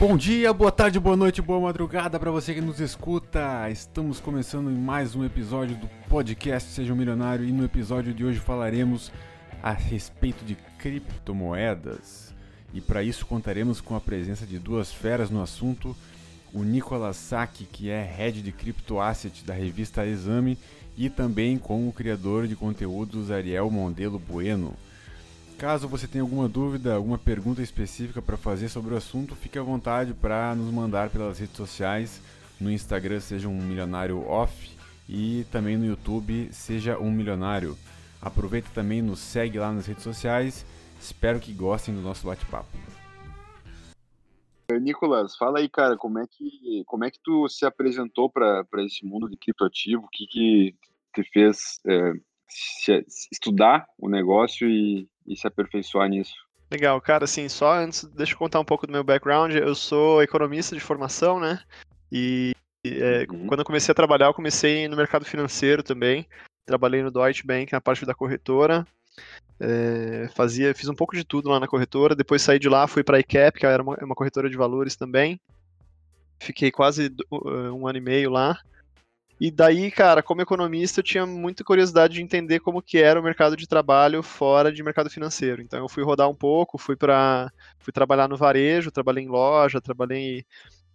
Bom dia, boa tarde, boa noite, boa madrugada para você que nos escuta. Estamos começando mais um episódio do podcast Seja um Milionário e no episódio de hoje falaremos a respeito de criptomoedas. E para isso contaremos com a presença de duas feras no assunto, o Nicolas Sack, que é head de Crypto Asset da revista Exame, e também com o criador de conteúdos Ariel Mondelo Bueno. Caso você tenha alguma dúvida, alguma pergunta específica para fazer sobre o assunto, fique à vontade para nos mandar pelas redes sociais. No Instagram, seja um milionário off e também no YouTube, seja um milionário. Aproveita também, nos segue lá nas redes sociais. Espero que gostem do nosso bate-papo. Nicolas, fala aí, cara, como é que, como é que tu se apresentou para esse mundo de criptoativo? O que, que te fez é, estudar o negócio e, e se aperfeiçoar nisso? Legal, cara, assim, só antes, deixa eu contar um pouco do meu background. Eu sou economista de formação, né? E é, uhum. quando eu comecei a trabalhar, eu comecei no mercado financeiro também. Trabalhei no Deutsche Bank na parte da corretora. É, fazia, fiz um pouco de tudo lá na corretora. Depois saí de lá, fui para a ICAP, que era uma, uma corretora de valores também. Fiquei quase um ano e meio lá. E daí, cara, como economista, eu tinha muita curiosidade de entender como que era o mercado de trabalho fora de mercado financeiro. Então eu fui rodar um pouco, fui para fui trabalhar no varejo, trabalhei em loja, trabalhei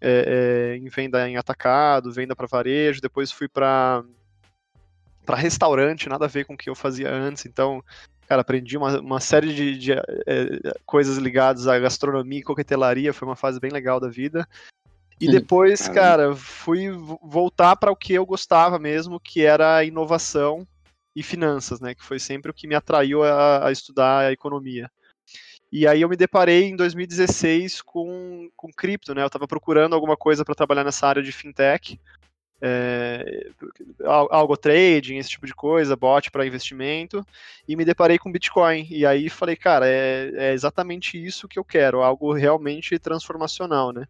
é, é, em venda em atacado, venda para varejo, depois fui para para restaurante, nada a ver com o que eu fazia antes. Então, cara, aprendi uma, uma série de, de é, coisas ligadas à gastronomia e coquetelaria, foi uma fase bem legal da vida. E depois, cara, fui voltar para o que eu gostava mesmo, que era inovação e finanças, né? Que foi sempre o que me atraiu a, a estudar a economia. E aí eu me deparei em 2016 com, com cripto, né? Eu estava procurando alguma coisa para trabalhar nessa área de fintech, é, algo trading, esse tipo de coisa, bot para investimento, e me deparei com Bitcoin. E aí falei, cara, é, é exatamente isso que eu quero, algo realmente transformacional, né?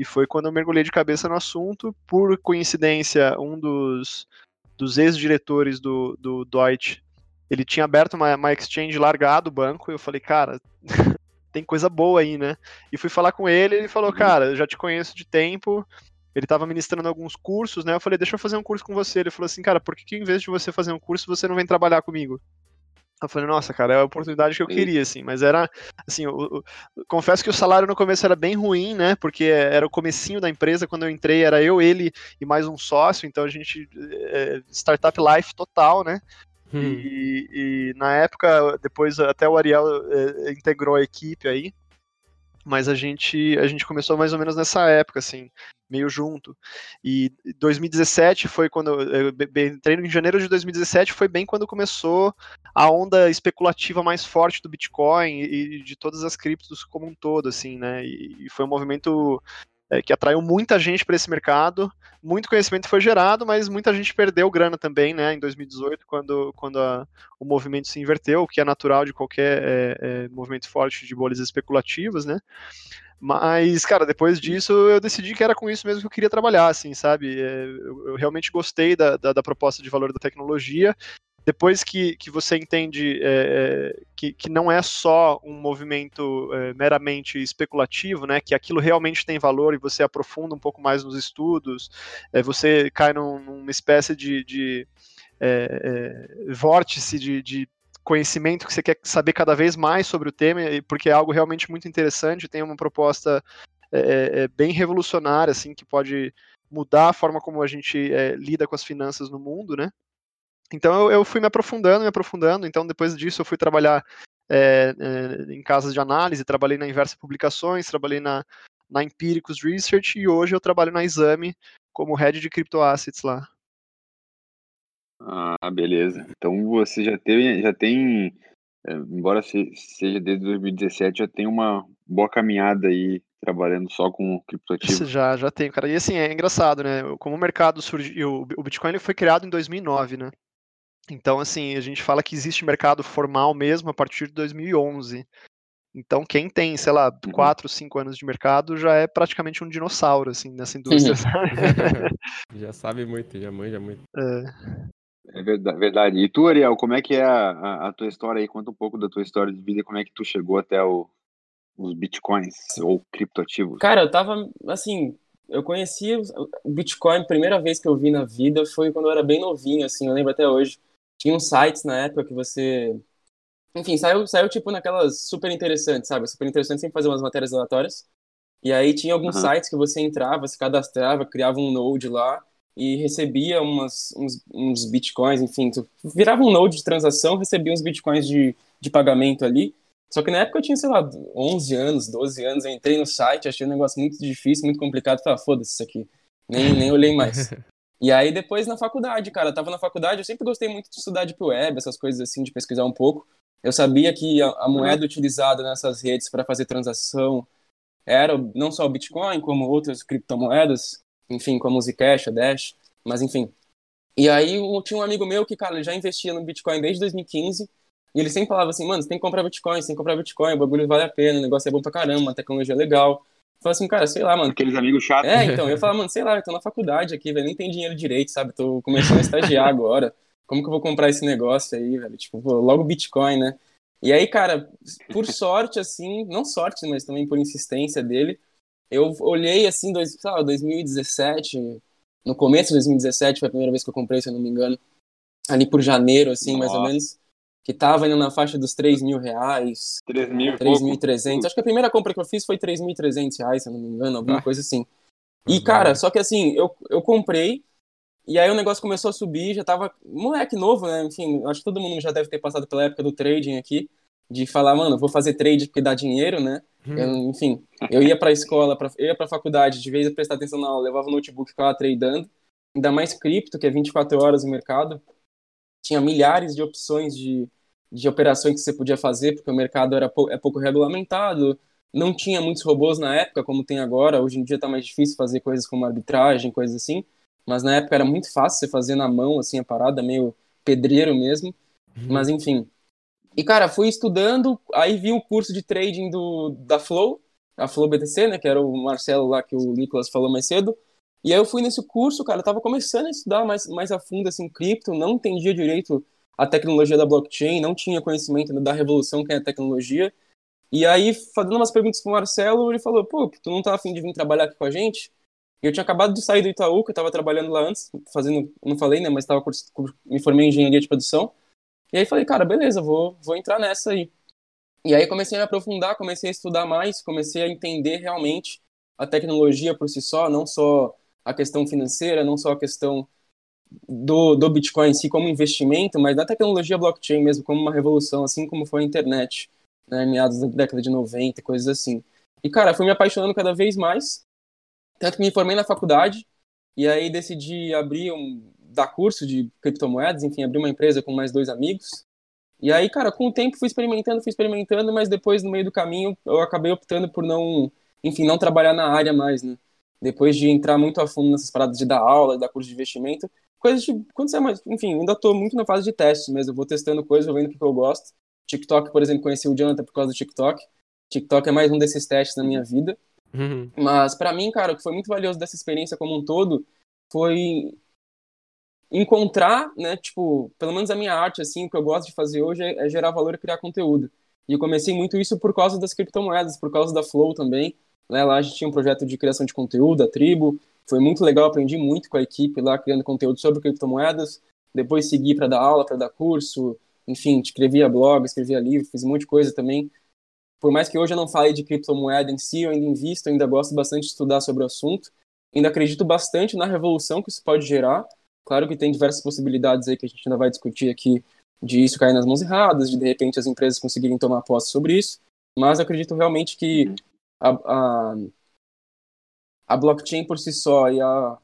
E foi quando eu mergulhei de cabeça no assunto. Por coincidência, um dos, dos ex-diretores do, do Deutsche, ele tinha aberto uma, uma exchange largado o banco, e eu falei, cara, tem coisa boa aí, né? E fui falar com ele, ele falou, uhum. cara, eu já te conheço de tempo, ele estava ministrando alguns cursos, né? Eu falei, deixa eu fazer um curso com você. Ele falou assim, cara, por que, que em vez de você fazer um curso, você não vem trabalhar comigo? Eu falei, nossa, cara, é a oportunidade que eu queria, assim, mas era, assim, eu, eu, confesso que o salário no começo era bem ruim, né, porque era o comecinho da empresa, quando eu entrei era eu, ele e mais um sócio, então a gente, é, startup life total, né, hum. e, e, na época, depois até o Ariel é, integrou a equipe aí, mas a gente a gente começou mais ou menos nessa época, assim, meio junto. E 2017 foi quando eu entrei em janeiro de 2017 foi bem quando começou a onda especulativa mais forte do Bitcoin e de todas as criptos como um todo, assim, né? E, foi um movimento é, que atraiu muita gente para esse mercado, muito conhecimento foi gerado, mas muita gente perdeu grana também, né, em 2018, quando, quando a, o movimento se inverteu, o que é natural de qualquer é, é, movimento forte de bolhas especulativas, né, mas, cara, depois disso eu decidi que era com isso mesmo que eu queria trabalhar, assim, sabe? É, eu, eu realmente gostei da, da, da, proposta de valor da tecnologia depois que, que você entende é, é, que, que não é só um movimento é, meramente especulativo, né, que aquilo realmente tem valor e você aprofunda um pouco mais nos estudos, é, você cai num, numa espécie de, de é, é, vórtice de, de conhecimento que você quer saber cada vez mais sobre o tema, porque é algo realmente muito interessante, tem uma proposta é, bem revolucionária, assim, que pode mudar a forma como a gente é, lida com as finanças no mundo, né? Então eu, eu, fui me aprofundando, me aprofundando. Então depois disso eu fui trabalhar é, é, em casas de análise, trabalhei na Inversa Publicações, trabalhei na, na Empíricos Research e hoje eu trabalho na Exame como head de criptoassets lá. Ah, beleza. Então você já tem, já tem, é, embora seja desde 2017, já tem uma boa caminhada aí trabalhando só com criptoativo. Já, já tem, cara. E assim, é engraçado, né? Como o mercado surgiu, o Bitcoin ele foi criado em 2009, né? Então, assim, a gente fala que existe mercado formal mesmo a partir de 2011. Então, quem tem, sei lá, 4, uhum. 5 anos de mercado já é praticamente um dinossauro, assim, nessa indústria. já sabe muito, já manja muito. É. é verdade. E tu, Ariel, como é que é a, a, a, tua história aí? Conta um pouco da tua história de vida, como é que tu chegou até o, os bitcoins ou criptoativos? Cara, eu tava, assim, eu conheci o Bitcoin, a primeira vez que eu vi na vida foi quando eu era bem novinho, assim, eu lembro até hoje. Tinha uns sites na época que você. Enfim, saiu, saiu tipo naquelas super interessantes, sabe? Super interessante sempre fazer umas matérias aleatórias. E aí tinha alguns uhum. sites que você entrava, se cadastrava, criava um node lá e recebia umas, uns, uns bitcoins, enfim, virava um node de transação, recebia uns bitcoins de, de pagamento ali. Só que na época eu tinha, sei lá, 11 anos, 12 anos, eu entrei no site, achei um negócio muito difícil, muito complicado, falei, ah, foda-se isso aqui, nem, nem olhei mais. e aí depois na faculdade, cara, eu tava na faculdade, eu sempre gostei muito de estudar Deep Web, essas coisas assim, de pesquisar um pouco. Eu sabia que a, a moeda utilizada nessas redes para fazer transação era não só o Bitcoin, como outras criptomoedas, enfim, como o Zcash, a Dash, mas enfim. E aí eu tinha um amigo meu que, cara, já investia no Bitcoin desde 2015, e ele sempre falava assim, mano, você tem que comprar Bitcoin, você tem que comprar Bitcoin, o bagulho vale a pena, o negócio é bom pra caramba, a tecnologia é legal. Falei assim, cara, sei lá, mano. Aqueles amigos chatos. É, então, eu falava, mano, sei lá, eu tô na faculdade aqui, velho, nem tem dinheiro direito, sabe? Tô começando a estagiar agora. Como que eu vou comprar esse negócio aí, velho? Tipo, logo Bitcoin, né? E aí, cara, por sorte, assim, não sorte, mas também por insistência dele, eu olhei, assim, dois, sei lá, 2017, no começo de 2017 foi a primeira vez que eu comprei, se eu não me engano, ali por janeiro, assim, Nossa. mais ou menos que tava indo na faixa dos 3 mil reais. 3.300. Acho que a primeira compra que eu fiz foi 3.300 reais, se eu não me engano, alguma ah. coisa assim. E, uhum. cara, só que assim, eu, eu comprei, e aí o negócio começou a subir, já tava moleque novo, né? Enfim, acho que todo mundo já deve ter passado pela época do trading aqui, de falar, mano, vou fazer trade porque dá dinheiro, né? Hum. Eu, enfim, eu ia pra escola, pra, eu ia pra faculdade, de vez em prestar atenção na aula, levava o notebook e ficava tradando. Ainda mais cripto, que é 24 horas no mercado tinha milhares de opções de, de operações que você podia fazer, porque o mercado era pou, é pouco regulamentado, não tinha muitos robôs na época, como tem agora, hoje em dia está mais difícil fazer coisas como arbitragem, coisas assim, mas na época era muito fácil você fazer na mão, assim, a parada, meio pedreiro mesmo, uhum. mas enfim. E, cara, fui estudando, aí vi o curso de trading do, da Flow, a Flow BTC, né, que era o Marcelo lá que o Nicolas falou mais cedo, e aí eu fui nesse curso, cara, eu tava começando a estudar mais, mais a fundo, assim, cripto, não entendia direito a tecnologia da blockchain, não tinha conhecimento da revolução que é a tecnologia. E aí, fazendo umas perguntas pro Marcelo, ele falou, pô, tu não tá afim de vir trabalhar aqui com a gente? Eu tinha acabado de sair do Itaú, que eu tava trabalhando lá antes, fazendo, não falei, né, mas tava, me formei em engenharia de produção. E aí falei, cara, beleza, vou, vou entrar nessa aí. E aí comecei a me aprofundar, comecei a estudar mais, comecei a entender realmente a tecnologia por si só, não só a questão financeira, não só a questão do, do Bitcoin em si como investimento, mas da tecnologia blockchain mesmo como uma revolução, assim como foi a internet, né, meados da década de 90, coisas assim. E, cara, fui me apaixonando cada vez mais, tanto que me formei na faculdade, e aí decidi abrir um, dar curso de criptomoedas, enfim, abrir uma empresa com mais dois amigos. E aí, cara, com o tempo fui experimentando, fui experimentando, mas depois, no meio do caminho, eu acabei optando por não, enfim, não trabalhar na área mais, né? Depois de entrar muito a fundo nessas paradas de dar aula, dar curso de investimento, coisas de, quando você é mais, enfim, ainda estou muito na fase de testes mesmo, eu vou testando coisas, vou vendo o que eu gosto. TikTok, por exemplo, conheci o Jonathan por causa do TikTok. TikTok é mais um desses testes na minha vida. Uhum. Mas para mim, cara, o que foi muito valioso dessa experiência como um todo foi encontrar, né, tipo, pelo menos a minha arte, assim, o que eu gosto de fazer hoje é, é gerar valor e criar conteúdo. E eu comecei muito isso por causa das criptomoedas, por causa da Flow também, né? Lá a gente tinha um projeto de criação de conteúdo, a tribo. Foi muito legal, aprendi muito com a equipe lá, criando conteúdo sobre criptomoedas. Depois segui para dar aula, para dar curso. Enfim, escrevia blog, escrevia livro, fiz um monte de coisa também. Por mais que hoje eu não fale de criptomoeda em si, eu ainda invisto, ainda gosto bastante de estudar sobre o assunto. Ainda acredito bastante na revolução que isso pode gerar. Claro que tem diversas possibilidades aí que a gente ainda vai discutir aqui de isso cair nas mãos erradas, de de repente as empresas conseguirem tomar posse sobre isso. Mas acredito realmente que uhum a, a, a blockchain por si só e, a,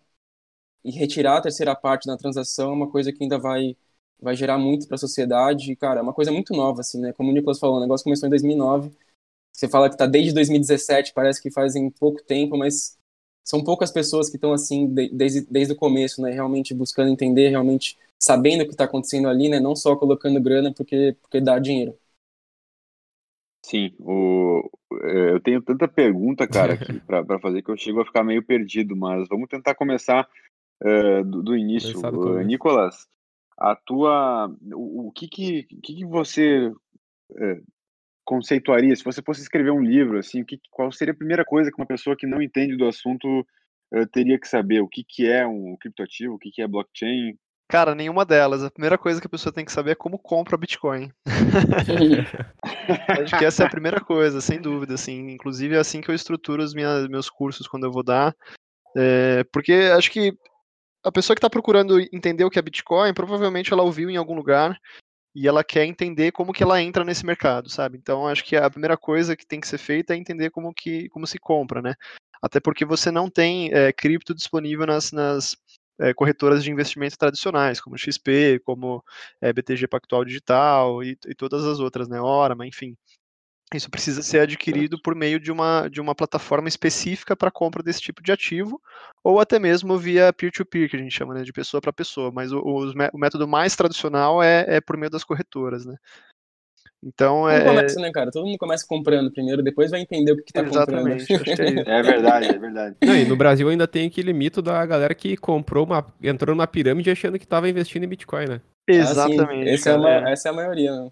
e retirar a terceira parte da transação é uma coisa que ainda vai, vai gerar muito para a sociedade. E, cara, é uma coisa muito nova, assim, né? Como o Nicolas falou, o negócio começou em 2009. Você fala que está desde 2017, parece que fazem pouco tempo, mas são poucas pessoas que estão assim desde, desde o começo, né? Realmente buscando entender, realmente sabendo o que está acontecendo ali, né? Não só colocando grana porque, porque dá dinheiro. Sim, o, é, eu tenho tanta pergunta, cara, para fazer que eu chego a ficar meio perdido, mas vamos tentar começar uh, do, do, início. Uh, Nicolas, a tua, o, o que, que, que, que você uh, conceituaria? Se você fosse escrever um livro, assim, que, qual seria a primeira coisa que uma pessoa que não entende do assunto uh, teria que saber? O que, que é um criptoativo? O que, que é blockchain? Cara, nenhuma delas. A primeira coisa que a pessoa tem que saber é como compra Bitcoin. Acho que essa é a primeira coisa, sem dúvida. Assim. Inclusive é assim que eu estruturo os minha, meus cursos quando eu vou dar. É, porque acho que a pessoa que está procurando entender o que é Bitcoin, provavelmente ela ouviu em algum lugar e ela quer entender como que ela entra nesse mercado, sabe? Então acho que a primeira coisa que tem que ser feita é entender como que como se compra, né? Até porque você não tem é, cripto disponível nas, nas é, corretoras de investimento tradicionais, como XP, como é, BTG Pactual Digital e, e, todas as outras, né? Orama, enfim. Isso precisa ser adquirido por meio de uma, de uma plataforma específica para compra desse tipo de ativo, ou até mesmo via peer-to-peer, -peer, que a gente chama né, de pessoa para pessoa. Mas o, o, método mais tradicional é, é por meio das corretoras, né? Então é. começa, né, cara? Todo mundo começa comprando primeiro, depois vai entender o que, que tá Exatamente, comprando. É, é verdade, é verdade. Não, e no Brasil ainda tem aquele mito da galera que comprou uma. entrou numa pirâmide achando que tava investindo em Bitcoin, né? Exatamente. Ah, essa, é uma, essa é a maioria, né?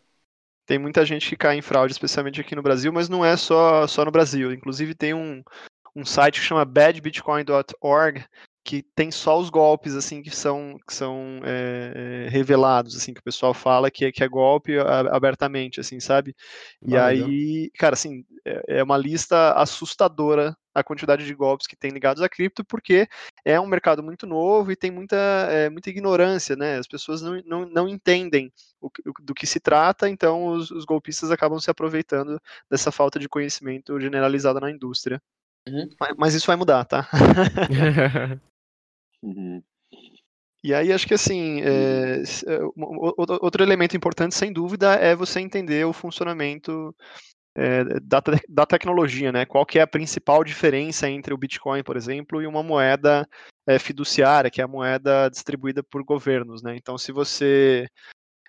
Tem muita gente que cai em fraude, especialmente aqui no Brasil, mas não é só, só no Brasil. Inclusive tem um, um site que chama badbitcoin.org, que tem só os golpes assim que são que são é, revelados assim que o pessoal fala que é, que é golpe abertamente assim sabe e ah, aí cara assim é, é uma lista assustadora a quantidade de golpes que tem ligados a cripto porque é um mercado muito novo e tem muita é, muita ignorância né as pessoas não, não, não entendem o, do que se trata então os, os golpistas acabam se aproveitando dessa falta de conhecimento generalizada na indústria Uhum. Mas isso vai mudar, tá? Uhum. E aí acho que assim, é, outro elemento importante, sem dúvida, é você entender o funcionamento é, da, da tecnologia, né? Qual que é a principal diferença entre o Bitcoin, por exemplo, e uma moeda é, fiduciária, que é a moeda distribuída por governos, né? Então, se você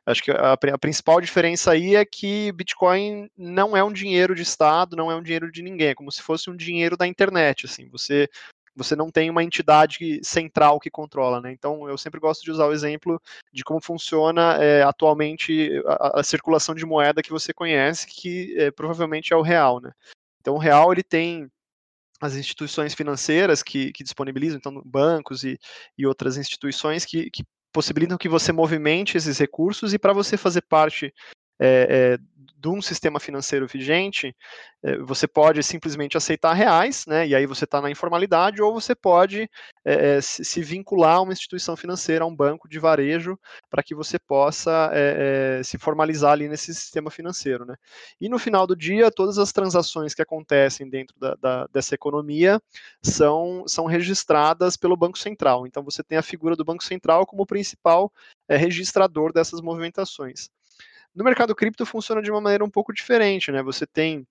Acho que a, a, principal diferença aí é que Bitcoin não é um dinheiro de Estado, não é um dinheiro de ninguém, é como se fosse um dinheiro da internet, assim, você você não tem uma entidade central que controla, né? Então eu sempre gosto de usar o exemplo de como funciona é, atualmente a, a, circulação de moeda que você conhece, que é, provavelmente é o real, né? Então o real ele tem as instituições financeiras que, que disponibilizam, então bancos e, e outras instituições que, que possibilitam que você movimente esses recursos e para você fazer parte é, é, de um sistema financeiro vigente, é, você pode simplesmente aceitar reais, né, e aí você está na informalidade, ou você pode é, é se vincular a uma instituição financeira, a um banco de varejo, para que você possa é, é, se formalizar ali nesse sistema financeiro. Né. E no final do dia, todas as transações que acontecem dentro da, da, dessa economia são, são registradas pelo Banco Central. Então você tem a figura do Banco Central como principal registrador dessas movimentações. No mercado cripto funciona de uma maneira um pouco diferente, né? Você tem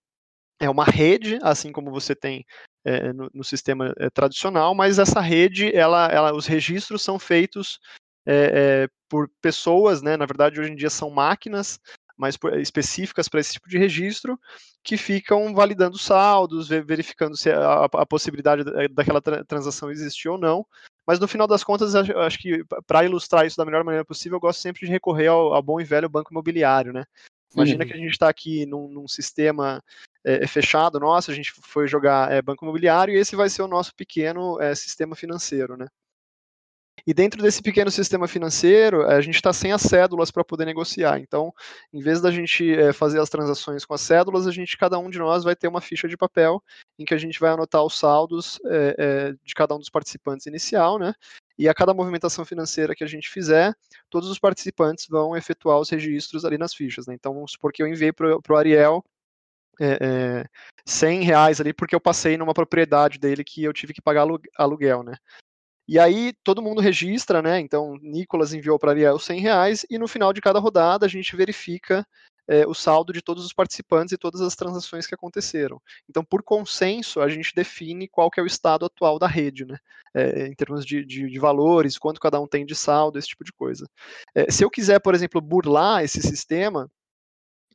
é uma rede, assim como você tem é, no, no, sistema é, tradicional, mas essa rede, ela, ela, os registros são feitos é, por pessoas, né? Na verdade, hoje em dia são máquinas mais específicas para esse tipo de registro, que ficam validando saldos, verificando se a, a possibilidade daquela transação existe ou não, mas no final das contas, eu acho que para ilustrar isso da melhor maneira possível, eu gosto sempre de recorrer ao, ao bom e velho banco imobiliário, né? Imagina uhum. que a gente está aqui num, num sistema é, fechado nosso, a gente foi jogar é, banco imobiliário e esse vai ser o nosso pequeno é, sistema financeiro, né? E dentro desse pequeno sistema financeiro, a gente está sem as cédulas para poder negociar. Então, em vez da gente é, fazer as transações com as cédulas, a gente, cada um de nós vai ter uma ficha de papel em que a gente vai anotar os saldos é, é, de cada um dos participantes inicial, né? E a cada movimentação financeira que a gente fizer, todos os participantes vão efetuar os registros ali nas fichas. Né? Então, vamos supor que eu enviei para o Ariel é, é, 100 reais ali porque eu passei numa propriedade dele que eu tive que pagar aluguel, né? E aí todo mundo registra, né? Então, Nicolas enviou para Ariel 100 reais e no final de cada rodada a gente verifica é, o saldo de todos os participantes e todas as transações que aconteceram. Então, por consenso, a gente define qual que é o estado atual da rede, né? É, em termos de, de, de, valores, quanto cada um tem de saldo, esse tipo de coisa. É, se eu quiser, por exemplo, burlar esse sistema,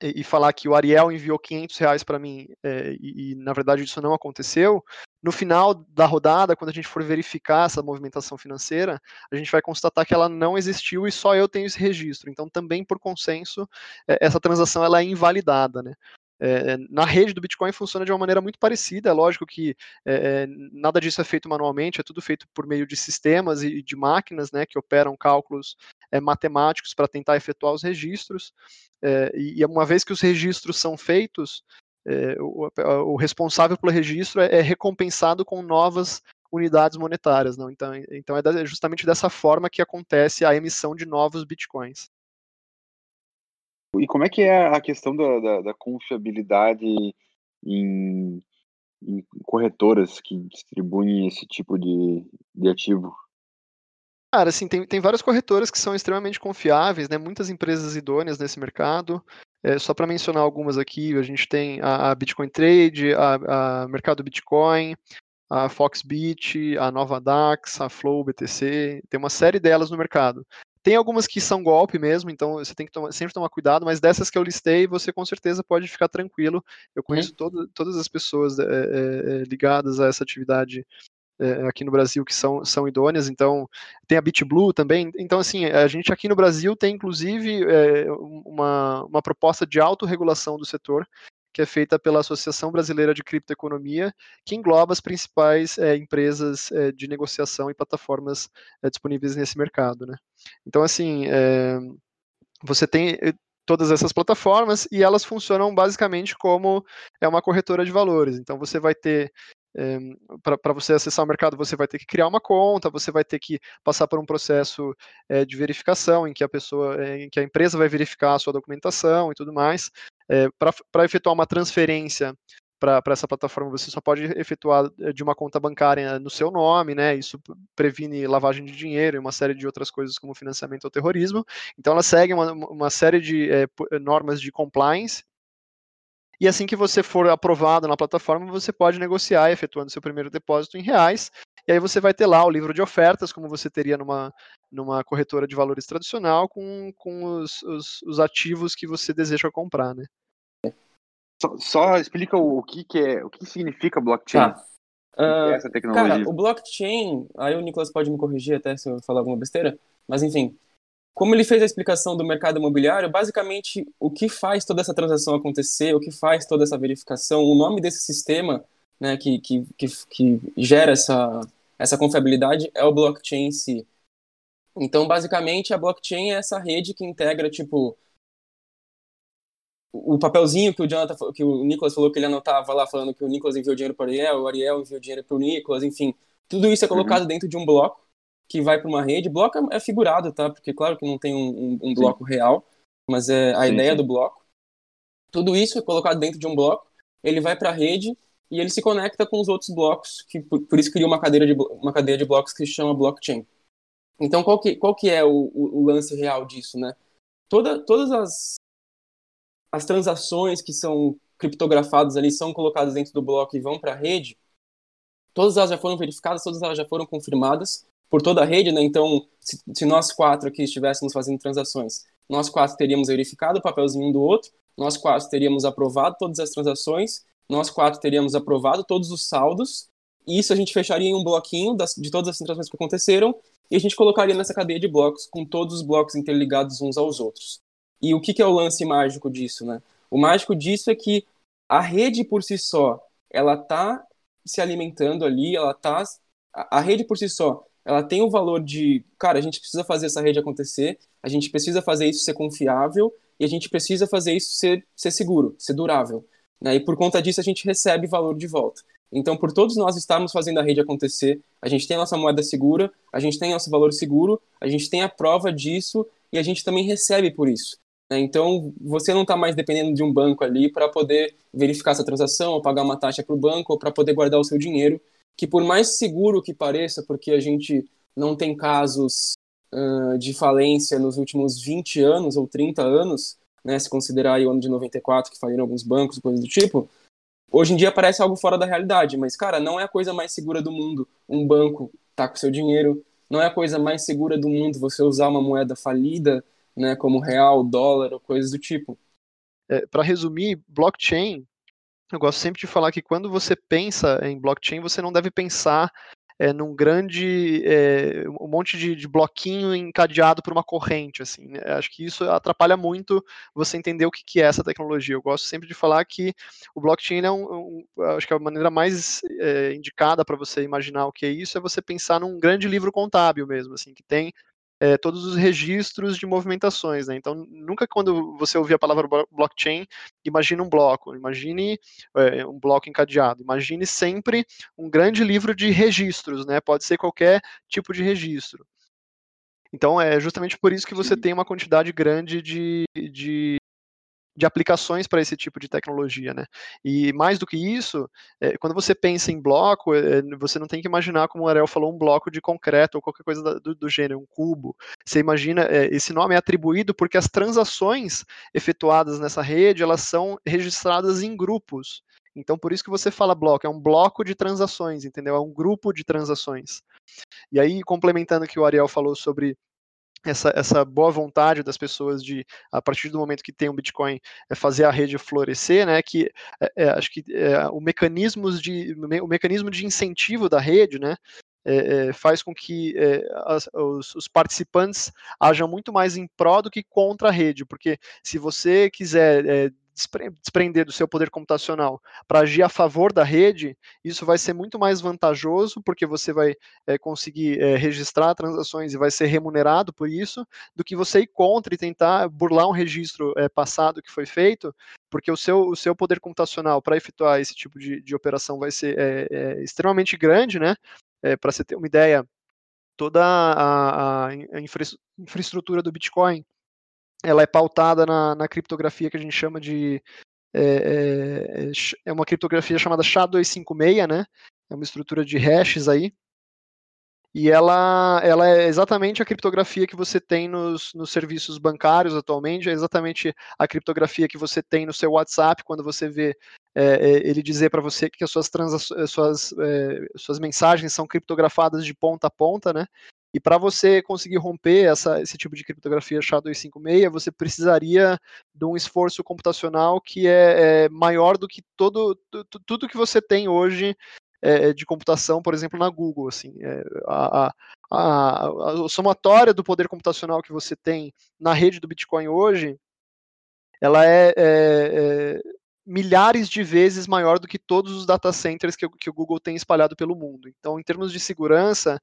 e, falar que o Ariel enviou 500 reais para mim é, e, e, na verdade isso não aconteceu, no final da rodada, quando a gente for verificar essa movimentação financeira, a gente vai constatar que ela não existiu e só eu tenho esse registro. Então, também por consenso, é, essa transação ela é invalidada, né? É, na rede do Bitcoin funciona de uma maneira muito parecida. É lógico que é, nada disso é feito manualmente, é tudo feito por meio de sistemas e de máquinas né, que operam cálculos é, matemáticos para tentar efetuar os registros. e uma vez que os registros são feitos, o, o, responsável pelo registro é, recompensado com novas unidades monetárias. Não? Então, então é justamente dessa forma que acontece a emissão de novos bitcoins. E como é que é a questão da, da, da confiabilidade em, em, corretoras que distribuem esse tipo de, de ativo? Cara, assim, tem, tem várias corretoras que são extremamente confiáveis, né? Muitas empresas idôneas nesse mercado. É, só para mencionar algumas aqui, a gente tem a, a Bitcoin Trade, a, a Mercado Bitcoin, a Foxbit, a Nova Dax, a Flow BTC, tem uma série delas no mercado. Tem algumas que são golpe mesmo, então você tem que tomar, sempre tomar cuidado, mas dessas que eu listei, você com certeza pode ficar tranquilo. Eu conheço uhum. todo, todas as pessoas é, é, ligadas a essa atividade é, aqui no Brasil que são, são idôneas, então tem a BitBlue também. Então, assim, a gente aqui no Brasil tem inclusive uma, uma proposta de autorregulação do setor que é feita pela Associação Brasileira de Criptoeconomia, que engloba as principais é, empresas é, de negociação e plataformas é, disponíveis nesse mercado. Né? Então, assim, você tem todas essas plataformas e elas funcionam basicamente como é uma corretora de valores. Então, você vai ter é, para você acessar o mercado, você vai ter que criar uma conta, você vai ter que passar por um processo é, de verificação em que a pessoa, é, em que a empresa vai verificar a sua documentação e tudo mais. É, para efetuar uma transferência para essa plataforma, você só pode efetuar é, de uma conta bancária no seu nome, né? Isso previne lavagem de dinheiro e uma série de outras coisas como financiamento ao terrorismo. Então, ela segue uma, uma série de é, normas de compliance e assim que você for aprovado na plataforma, você pode negociar efetuando seu primeiro depósito em reais. E aí você vai ter lá o livro de ofertas, como você teria numa, numa corretora de valores tradicional, com, com os, os, os ativos que você deseja comprar, né? Só, só, explica o, que, que é, o que significa blockchain. Tá. Uh, essa tecnologia? Cara, o blockchain, aí o Nicolas pode me corrigir até se eu falar alguma besteira, mas enfim, como ele fez a explicação do mercado imobiliário, basicamente o que faz toda essa transação acontecer, o que faz toda essa verificação, o nome desse sistema né, que, que, que, que gera essa, essa confiabilidade é o blockchain em si. Então, basicamente, a blockchain é essa rede que integra, tipo, o papelzinho que o Jonathan, que o Nicolas falou que ele anotava lá, falando que o Nicolas enviou dinheiro para o Ariel, o Ariel enviou dinheiro para o Nicolas, enfim, tudo isso é colocado uhum. dentro de um bloco que vai para uma rede. Bloco é, é figurado, tá? Porque claro que não tem um, um, bloco real, mas é a sim, ideia sim. do bloco. Tudo isso é colocado dentro de um bloco, ele vai para a rede e ele se conecta com os outros blocos, que por, por isso cria uma cadeia de uma cadeia de blocos que se chama blockchain. Então qual que, qual que é o, o, o lance real disso, né? Toda, todas as, as transações que são criptografadas ali são colocadas dentro do bloco e vão para a rede, todas elas já foram verificadas, todas elas já foram confirmadas por toda a rede, né? Então, se, se, nós quatro aqui estivéssemos fazendo transações, nós quatro teríamos verificado o papelzinho um do outro, nós quatro teríamos aprovado todas as transações, nós quatro teríamos aprovado todos os saldos, e isso a gente fecharia em um bloquinho das, de todas as transações que aconteceram, e a gente colocaria nessa cadeia de blocos, com todos os blocos interligados uns aos outros. E o que, que é o lance mágico disso, né? O mágico disso é que a rede por si só, ela tá se alimentando ali, ela tá a, rede por si só, ela tem o valor de, cara, a gente precisa fazer essa rede acontecer, a gente precisa fazer isso ser confiável e a gente precisa fazer isso ser, ser seguro, ser durável. Né? E por conta disso a gente recebe valor de volta. Então, por todos nós estarmos fazendo a rede acontecer, a gente tem a nossa moeda segura, a gente tem nosso valor seguro, a gente tem a prova disso e a gente também recebe por isso. Né? Então, você não está mais dependendo de um banco ali para poder verificar essa transação, ou pagar uma taxa para o banco, ou para poder guardar o seu dinheiro que por mais seguro que pareça, porque a gente não tem casos uh, de falência nos últimos 20 anos ou 30 anos, né, se considerar o ano de 94, que faliram alguns bancos, coisas do tipo, hoje em dia parece algo fora da realidade, mas, cara, não é a coisa mais segura do mundo um banco tá com seu dinheiro, não é a coisa mais segura do mundo você usar uma moeda falida, né, como real, dólar ou coisas do tipo. É, Para resumir, blockchain eu gosto sempre de falar que quando você pensa em blockchain, você não deve pensar é, num grande é, um monte de, de, bloquinho encadeado por uma corrente assim né? acho que isso atrapalha muito você entender o que, que, é essa tecnologia eu gosto sempre de falar que o blockchain é um, um acho que a maneira mais é, indicada para você imaginar o que é isso é você pensar num grande livro contábil mesmo assim que tem é, todos os registros de movimentações. Né? Então, nunca quando você ouvir a palavra blockchain, imagine um bloco, imagine é, um bloco encadeado, imagine sempre um grande livro de registros, né? pode ser qualquer tipo de registro. Então, é justamente por isso que você tem uma quantidade grande de, de de aplicações para esse tipo de tecnologia, né? E mais do que isso, é, quando você pensa em bloco, é, você não tem que imaginar, como o Ariel falou, um bloco de concreto ou qualquer coisa do, do gênero, um cubo. Você imagina, é, esse nome é atribuído porque as transações efetuadas nessa rede, elas são registradas em grupos. Então, por isso que você fala bloco, é um bloco de transações, entendeu? É um grupo de transações. E aí, complementando o que o Ariel falou sobre essa, essa boa vontade das pessoas de, a partir do momento que tem um Bitcoin, é fazer a rede florescer, né? Que é, acho que é, o, mecanismos de, o mecanismo de incentivo da rede, né? É, faz com que as, os, os, participantes hajam muito mais em pró do que contra a rede, porque se você quiser desprender do seu poder computacional para agir a favor da rede, isso vai ser muito mais vantajoso, porque você vai é, conseguir é, registrar transações e vai ser remunerado por isso, do que você ir contra e tentar burlar um registro é, passado que foi feito, porque o seu, o seu poder computacional para efetuar esse tipo de, de operação vai ser extremamente grande, né? para você ter uma ideia, toda a, a, infra, infraestrutura do Bitcoin ela é pautada na, na criptografia que a gente chama de é, é, é, uma criptografia chamada SHA-256, né? É uma estrutura de hashes aí. E ela, ela é exatamente a criptografia que você tem nos, nos serviços bancários atualmente, é exatamente a criptografia que você tem no seu WhatsApp quando você vê é, é ele dizer para você que as suas, suas, é, suas mensagens são criptografadas de ponta a ponta, né? E para você conseguir romper essa, esse tipo de criptografia SHA-256, você precisaria de um esforço computacional que é, é maior do que todo, tudo que você tem hoje é, de computação, por exemplo, na Google. Assim, é, a, a, a, somatória do poder computacional que você tem na rede do Bitcoin hoje, ela é, é, é milhares de vezes maior do que todos os data centers que, que, o Google tem espalhado pelo mundo. Então, em termos de segurança,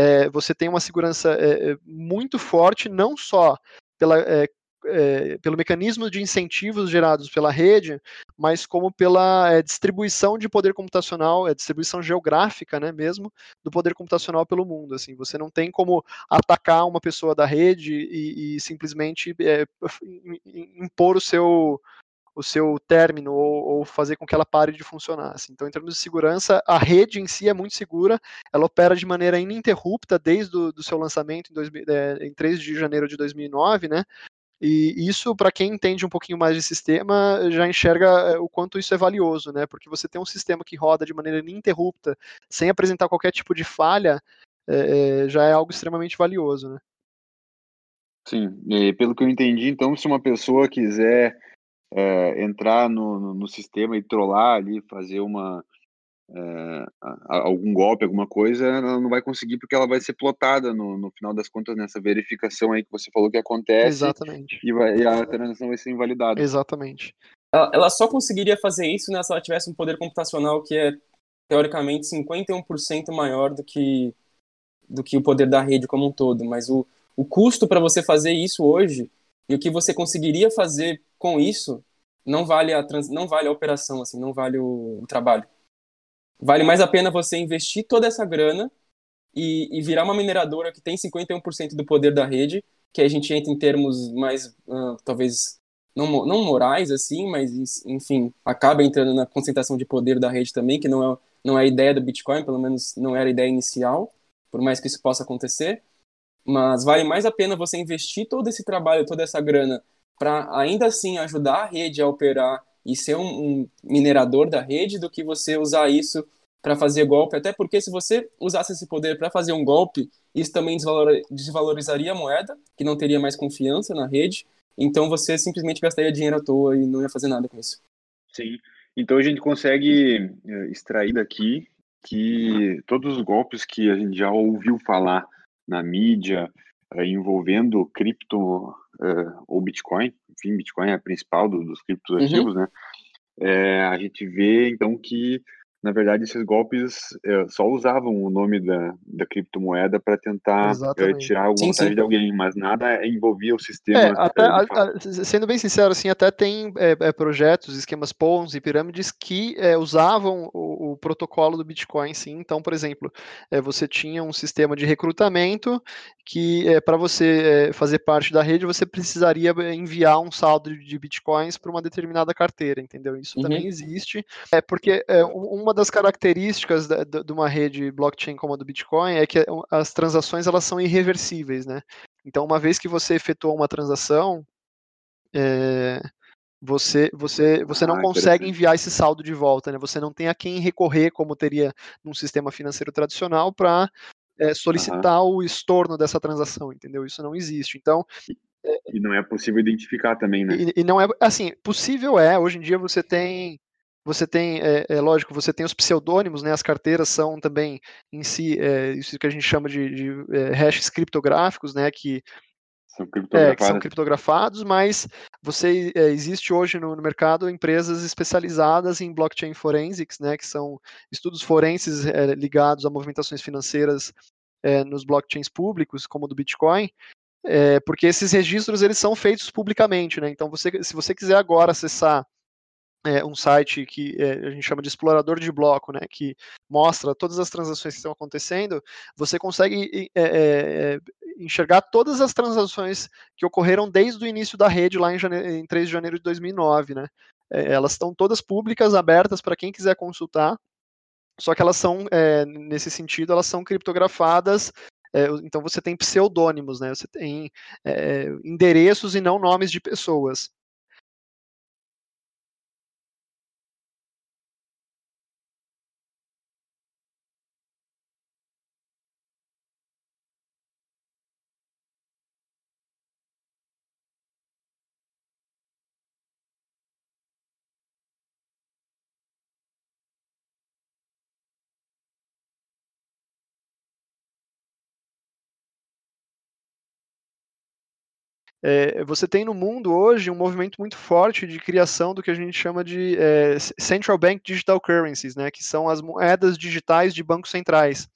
é, você tem uma segurança é, é, muito forte, não só pela, é, é, pelo mecanismo de incentivos gerados pela rede, mas como pela distribuição de poder computacional, é, distribuição geográfica, né, mesmo, do poder computacional pelo mundo. Assim, você não tem como atacar uma pessoa da rede e, e simplesmente impor o seu o seu término ou, ou, fazer com que ela pare de funcionar. Assim. Então, em termos de segurança, a rede em si é muito segura, ela opera de maneira ininterrupta desde o seu lançamento em, dois, é, em 3 de janeiro de 2009, né? E isso, para quem entende um pouquinho mais de sistema, já enxerga é, o quanto isso é valioso, né? Porque você tem um sistema que roda de maneira ininterrupta, sem apresentar qualquer tipo de falha, é, é já é algo extremamente valioso, né? Sim, e pelo que eu entendi, então, se uma pessoa quiser é, entrar no, no, sistema e trollar ali, fazer uma é, algum golpe, alguma coisa, ela não vai conseguir porque ela vai ser plotada no, no final das contas nessa verificação aí que você falou que acontece. Exatamente. E, vai, e a transação vai ser invalidada. Exatamente. Ela, ela só conseguiria fazer isso né, se ela tivesse um poder computacional que é teoricamente 51% maior do que do que o poder da rede como um todo, mas o, o custo para você fazer isso hoje e o que você conseguiria fazer com isso não vale a trans, não vale a operação assim, não vale o, o trabalho. Vale mais a pena você investir toda essa grana e, e virar uma mineradora que tem 51% do poder da rede, que a gente entra em termos mais uh, talvez não, não morais assim, mas enfim, acaba entrando na concentração de poder da rede também, que não é não é a ideia do Bitcoin, pelo menos não era a ideia inicial, por mais que isso possa acontecer. Mas vale mais a pena você investir todo esse trabalho, toda essa grana, para ainda assim ajudar a rede a operar e ser um, um minerador da rede, do que você usar isso para fazer golpe. Até porque se você usasse esse poder para fazer um golpe, isso também desvalorizaria a moeda, que não teria mais confiança na rede. Então você simplesmente gastaria dinheiro à toa e não ia fazer nada com isso. Sim. Então a gente consegue eh, extrair daqui que todos os golpes que a gente já ouviu falar na mídia uh, envolvendo cripto uh, ou Bitcoin, enfim, Bitcoin é a principal do, dos criptoativos, uhum. né? É, a gente vê então que na verdade, esses golpes é, só usavam o nome da, da criptomoeda para tentar é, tirar alguma sim, sim. de alguém, mas nada envolvia o sistema. É, até, a, a, sendo bem sincero, assim, até tem é, é, projetos, esquemas Ponzi, pirâmides que usavam o, o, protocolo do Bitcoin, sim. Então, por exemplo, você tinha um sistema de recrutamento que para você fazer parte da rede, você precisaria enviar um saldo de Bitcoins para uma determinada carteira, entendeu? Isso uhum. também existe. É porque uma uma das características da, de uma rede blockchain como a do Bitcoin é que as transações elas são irreversíveis, né? Então, uma vez que você efetuou uma transação, é, você, você, você não ah, consegue enviar esse saldo de volta, né? Você não tem a quem recorrer, como teria num sistema financeiro tradicional, para é, solicitar uhum. o estorno dessa transação, entendeu? Isso não existe. Então. E não é possível identificar também, né? E, e não é assim, possível é. Hoje em dia você tem você tem, é, é, lógico, você tem os pseudônimos, né? As carteiras são também em si é, isso que a gente chama de, de é, hashes criptográficos, né? Que são criptografados, é, que são criptografados mas você é, existe hoje no, no, mercado empresas especializadas em blockchain forensics, né? Que são estudos forenses é, ligados a movimentações financeiras nos blockchains públicos, como o do Bitcoin, porque esses registros eles são feitos publicamente, né? Então você, se você quiser agora acessar é, um site que é, a gente chama de explorador de bloco, né, que mostra todas as transações que estão acontecendo, você consegue é, é, enxergar todas as transações que ocorreram desde o início da rede, lá em, janeiro, em 3 de janeiro de 2009. Né. É, elas estão todas públicas, abertas para quem quiser consultar, só que elas são, é, nesse sentido, elas são criptografadas então você tem pseudônimos, né? Você tem endereços e não nomes de pessoas. É, você tem no mundo hoje um movimento muito forte de criação do que a gente chama de é, Central Bank Digital Currencies, né, que são as moedas digitais de bancos centrais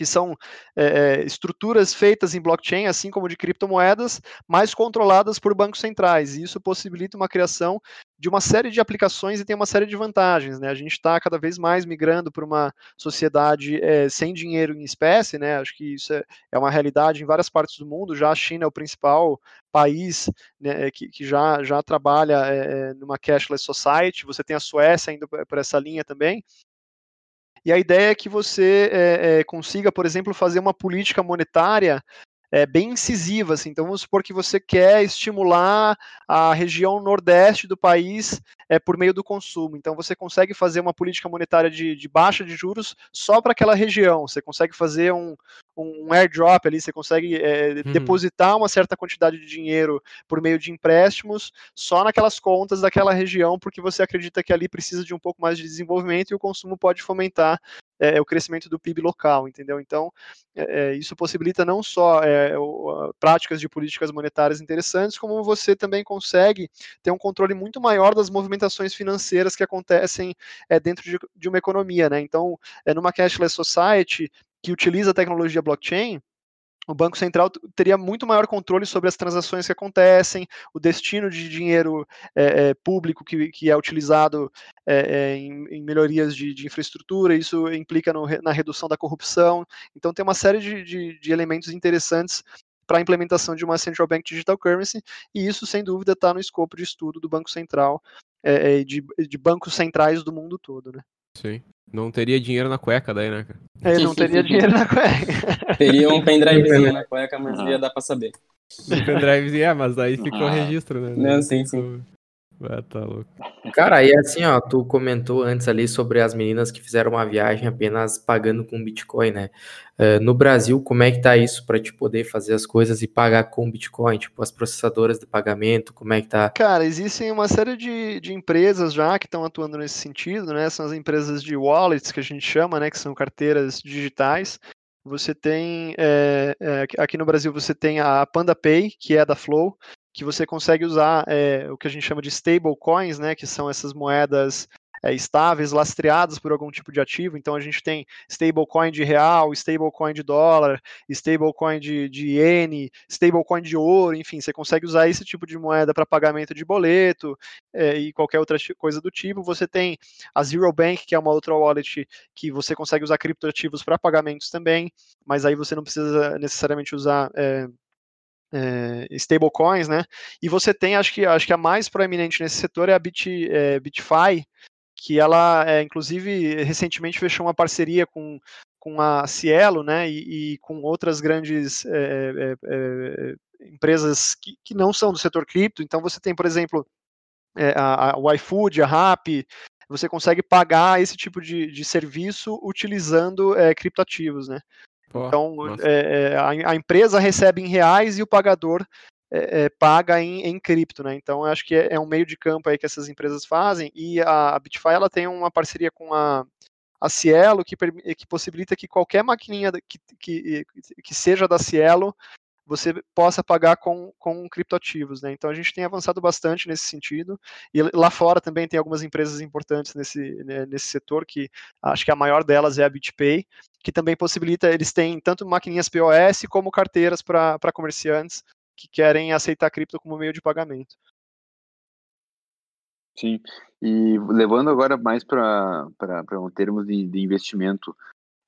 que são é, estruturas feitas em blockchain, assim como de criptomoedas, mas controladas por bancos centrais. E isso possibilita uma criação de uma série de aplicações e tem uma série de vantagens. Né? A gente está cada vez mais migrando para uma sociedade é, sem dinheiro em espécie, né? acho que isso é, é, uma realidade em várias partes do mundo. Já a China é o principal país né, que, que, já, já trabalha é, numa cashless society, você tem a Suécia indo por essa linha também. E a ideia é que você é, é, consiga, por exemplo, fazer uma política monetária é, bem incisiva. Assim. Então, vamos supor que você quer estimular a região nordeste do país é, por meio do consumo. Então, você consegue fazer uma política monetária de, de baixa de juros só para aquela região. Você consegue fazer um, um airdrop ali, você consegue é, uhum. depositar uma certa quantidade de dinheiro por meio de empréstimos só naquelas contas daquela região, porque você acredita que ali precisa de um pouco mais de desenvolvimento e o consumo pode fomentar é, o crescimento do PIB local, entendeu? Então, é, isso possibilita não só é, o, práticas de políticas monetárias interessantes, como você também consegue ter um controle muito maior das movimentações financeiras que acontecem é, dentro de, de, uma economia, né? Então, é, numa cashless society que utiliza a tecnologia blockchain, o Banco Central teria muito maior controle sobre as transações que acontecem, o destino de dinheiro é, é, público que, que, é utilizado é, em, em, melhorias de, de, infraestrutura, isso implica no, na redução da corrupção. Então, tem uma série de, de, de elementos interessantes para a implementação de uma Central Bank Digital Currency, e isso, sem dúvida, está no escopo de estudo do Banco Central, de, de bancos centrais do mundo todo. Né? Sim. Não teria dinheiro na cueca daí, né, cara? É, não teria dinheiro na cueca. Teria um pendrivezinho na cueca, mas ia dar pra saber. Um pendrivezinho, é, mas aí ficou ah. registro, né? Não, sim, sim. Ah, tá louco. Cara, e assim, ó, tu comentou antes ali sobre as meninas que fizeram uma viagem apenas pagando com Bitcoin, né? Uh, no Brasil, como é que tá isso para te poder fazer as coisas e pagar com Bitcoin? Tipo, as processadoras de pagamento, como é que tá? Cara, existem uma série de, de empresas já que estão atuando nesse sentido, né? São as empresas de wallets que a gente chama, né? Que são carteiras digitais. Você tem, é, é, aqui no Brasil, você tem a PandaPay, que é da Flow, que você consegue usar é, o que a gente chama de stablecoins, né, que são essas moedas é, estáveis, lastreadas por algum tipo de ativo. Então a gente tem stablecoin de real, stablecoin de dólar, stablecoin de, de iene, stablecoin de ouro, enfim, você consegue usar esse tipo de moeda para pagamento de boleto é, e qualquer outra coisa do tipo. Você tem a Zero Bank, que é uma outra wallet que você consegue usar criptoativos para pagamentos também, mas aí você não precisa necessariamente usar é, é, stablecoins, né? E você tem, acho que, acho que a mais proeminente nesse setor é a Bit, é, Bitfy, que ela, é, inclusive, recentemente fechou uma parceria com, com a Cielo, né? E, e com outras grandes empresas que, que não são do setor cripto. Então, você tem, por exemplo, a, a, o iFood, a Rappi, você consegue pagar esse tipo de, de serviço utilizando criptoativos, né? Então, é, a, a, empresa recebe em reais e o pagador é, paga em, em cripto, né? Então, acho que é, é, um meio de campo aí que essas empresas fazem. E a, a Bitfy, ela tem uma parceria com a, a Cielo, que, que possibilita que qualquer maquininha que, que, que seja da Cielo você possa pagar com, com criptoativos, né? Então a gente tem avançado bastante nesse sentido e lá fora também tem algumas empresas importantes nesse, né, nesse setor que acho que a maior delas é a BitPay, que também possibilita, eles têm tanto maquininhas POS como carteiras para comerciantes que querem aceitar cripto como meio de pagamento. Sim, e levando agora mais para um termos de, de investimento,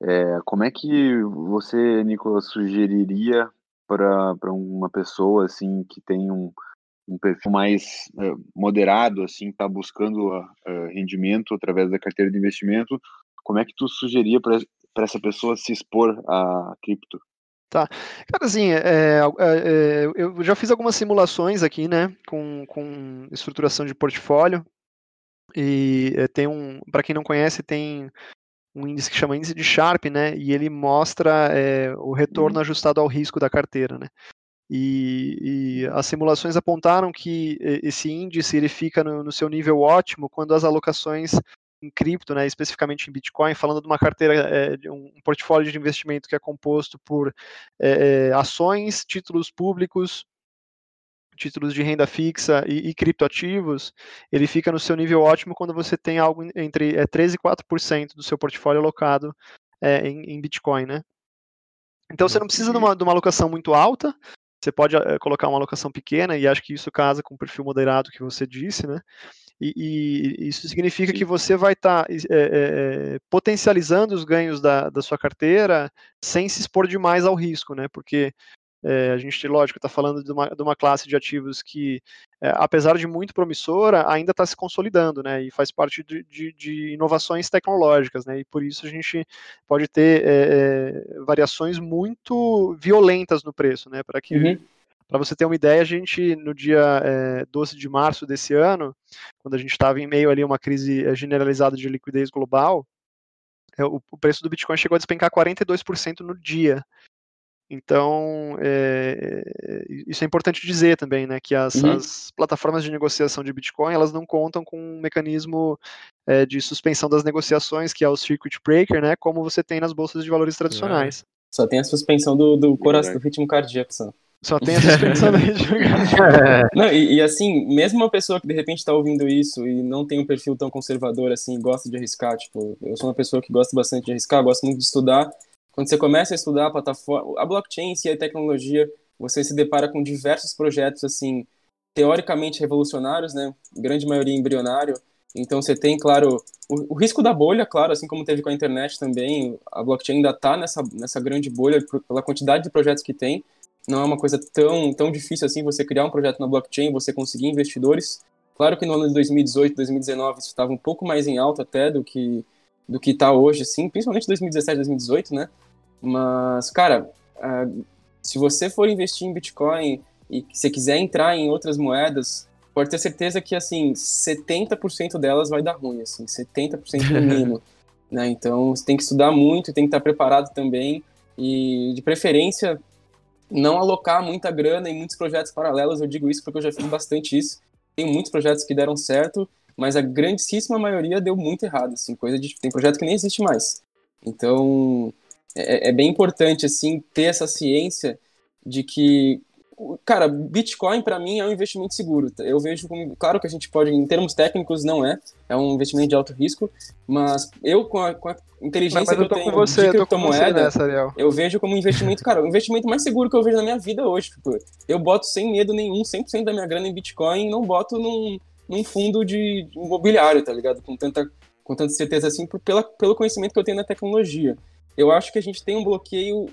é, como é que você, Nicolas, sugeriria para uma pessoa assim que tem um, um perfil mais uh, moderado, assim, está buscando uh, rendimento através da carteira de investimento, como é que tu sugeria para essa pessoa se expor a cripto? Tá. Cara, assim, é, é, é, eu já fiz algumas simulações aqui, né, com, com estruturação de portfólio, e é, tem um, para quem não conhece, tem um índice que chama índice de Sharpe, né? E ele mostra é, o retorno uhum. ajustado ao risco da carteira, né? E, e, as simulações apontaram que esse índice ele fica no, no, seu nível ótimo quando as alocações em cripto, né, especificamente em Bitcoin, falando de uma carteira, é, de um portfólio de investimento que é composto por é, ações, títulos públicos, títulos de renda fixa e, e, criptoativos, ele fica no seu nível ótimo quando você tem algo entre é, 13 e 4% do seu portfólio alocado é, em, em, Bitcoin, né? Então você não precisa de uma, de uma alocação muito alta, você pode é, colocar uma alocação pequena, e acho que isso casa com o perfil moderado que você disse, né? E, e isso significa que você vai estar tá, é, é, potencializando os ganhos da, da sua carteira sem se expor demais ao risco, né? Porque é, a gente, lógico, está falando de uma, de uma, classe de ativos que, é, apesar de muito promissora, ainda está se consolidando, né? E faz parte de, de, de, inovações tecnológicas, né? E por isso a gente pode ter é, variações muito violentas no preço, né? Para que uhum. Para você ter uma ideia, a gente, no dia é, 12 de março desse ano, quando a gente estava em meio ali a uma crise generalizada de liquidez global, é, o, o preço do Bitcoin chegou a despencar 42% no dia. Então, é, isso é importante dizer também, né, que as, uhum. as, plataformas de negociação de Bitcoin, elas não contam com um mecanismo é, de suspensão das negociações, que é o circuit breaker, né, como você tem nas bolsas de valores tradicionais. Só tem a suspensão do, do coração, do ritmo cardíaco, só. Só tem a suspensão do ritmo cardíaco. Não, e, e, assim, mesmo uma pessoa que de repente está ouvindo isso e não tem um perfil tão conservador assim, gosta de arriscar, tipo, eu sou uma pessoa que gosta bastante de arriscar, gosto muito de estudar, quando você começa a estudar a plataforma, a blockchain e a tecnologia, você se depara com diversos projetos assim teoricamente revolucionários, né? Grande maioria embrionário. Então você tem, claro, o, o, risco da bolha, claro, assim como teve com a internet também. A blockchain ainda está nessa nessa grande bolha pela quantidade de projetos que tem. Não é uma coisa tão tão difícil assim você criar um projeto na blockchain, você conseguir investidores. Claro que no ano de 2018, 2019 isso estava um pouco mais em alta até do que do que está hoje, sim, principalmente 2017, 2018, né? Mas, cara, uh, se você for investir em Bitcoin e se quiser entrar em outras moedas, pode ter certeza que, assim, 70% delas vai dar ruim, assim, 70% no mínimo. né? Então, você tem que estudar muito, tem que estar preparado também. E, de preferência, não alocar muita grana em muitos projetos paralelos. Eu digo isso porque eu já fiz bastante isso. Tem muitos projetos que deram certo, mas a grandíssima maioria deu muito errado, assim, coisa de tem projeto que nem existe mais. Então, é, é bem importante assim ter essa ciência de que cara, Bitcoin para mim é um investimento seguro. Eu vejo como, claro que a gente pode, em termos técnicos, não é, é um investimento de alto risco, mas eu com a, com a inteligência mas, mas que eu, tenho você, de criptomoeda, eu, eu vejo como um investimento, cara, o investimento mais seguro que eu vejo na minha vida hoje. Tipo, eu boto sem medo nenhum, 100% da minha grana em Bitcoin e não boto num, num fundo de imobiliário, tá ligado? Com tanta, com tanta certeza assim, por, pela, pelo conhecimento que eu tenho na tecnologia. Eu acho que a gente tem um bloqueio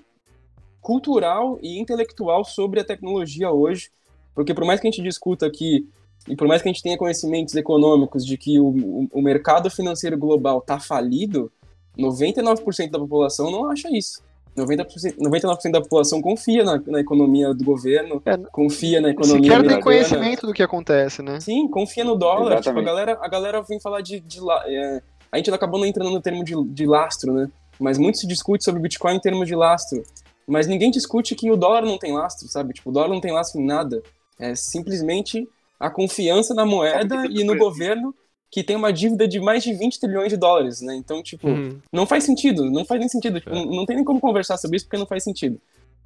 cultural e intelectual sobre a tecnologia hoje, porque por mais que a gente discuta aqui e por mais que a gente tenha conhecimentos econômicos de que o, o, o mercado financeiro global está falido, 99% da população não acha isso. 90%, 99% da população confia na, na economia do governo, é, confia na economia Sequer tem conhecimento do que acontece, né? Sim, confia no dólar. Tipo, a, galera, a galera vem falar de... de é, a gente acabou não entrando no termo de, de lastro, né? Mas muito se discute sobre Bitcoin em termos de lastro. Mas ninguém discute que o dólar não tem lastro, sabe? Tipo, o dólar não tem lastro em nada. É simplesmente a confiança na moeda e no governo que tem uma dívida de mais de 20 trilhões de dólares, né? Então, tipo, uhum. não faz sentido, não faz nem sentido. Tipo, é. não, tem nem como conversar sobre isso porque não faz sentido.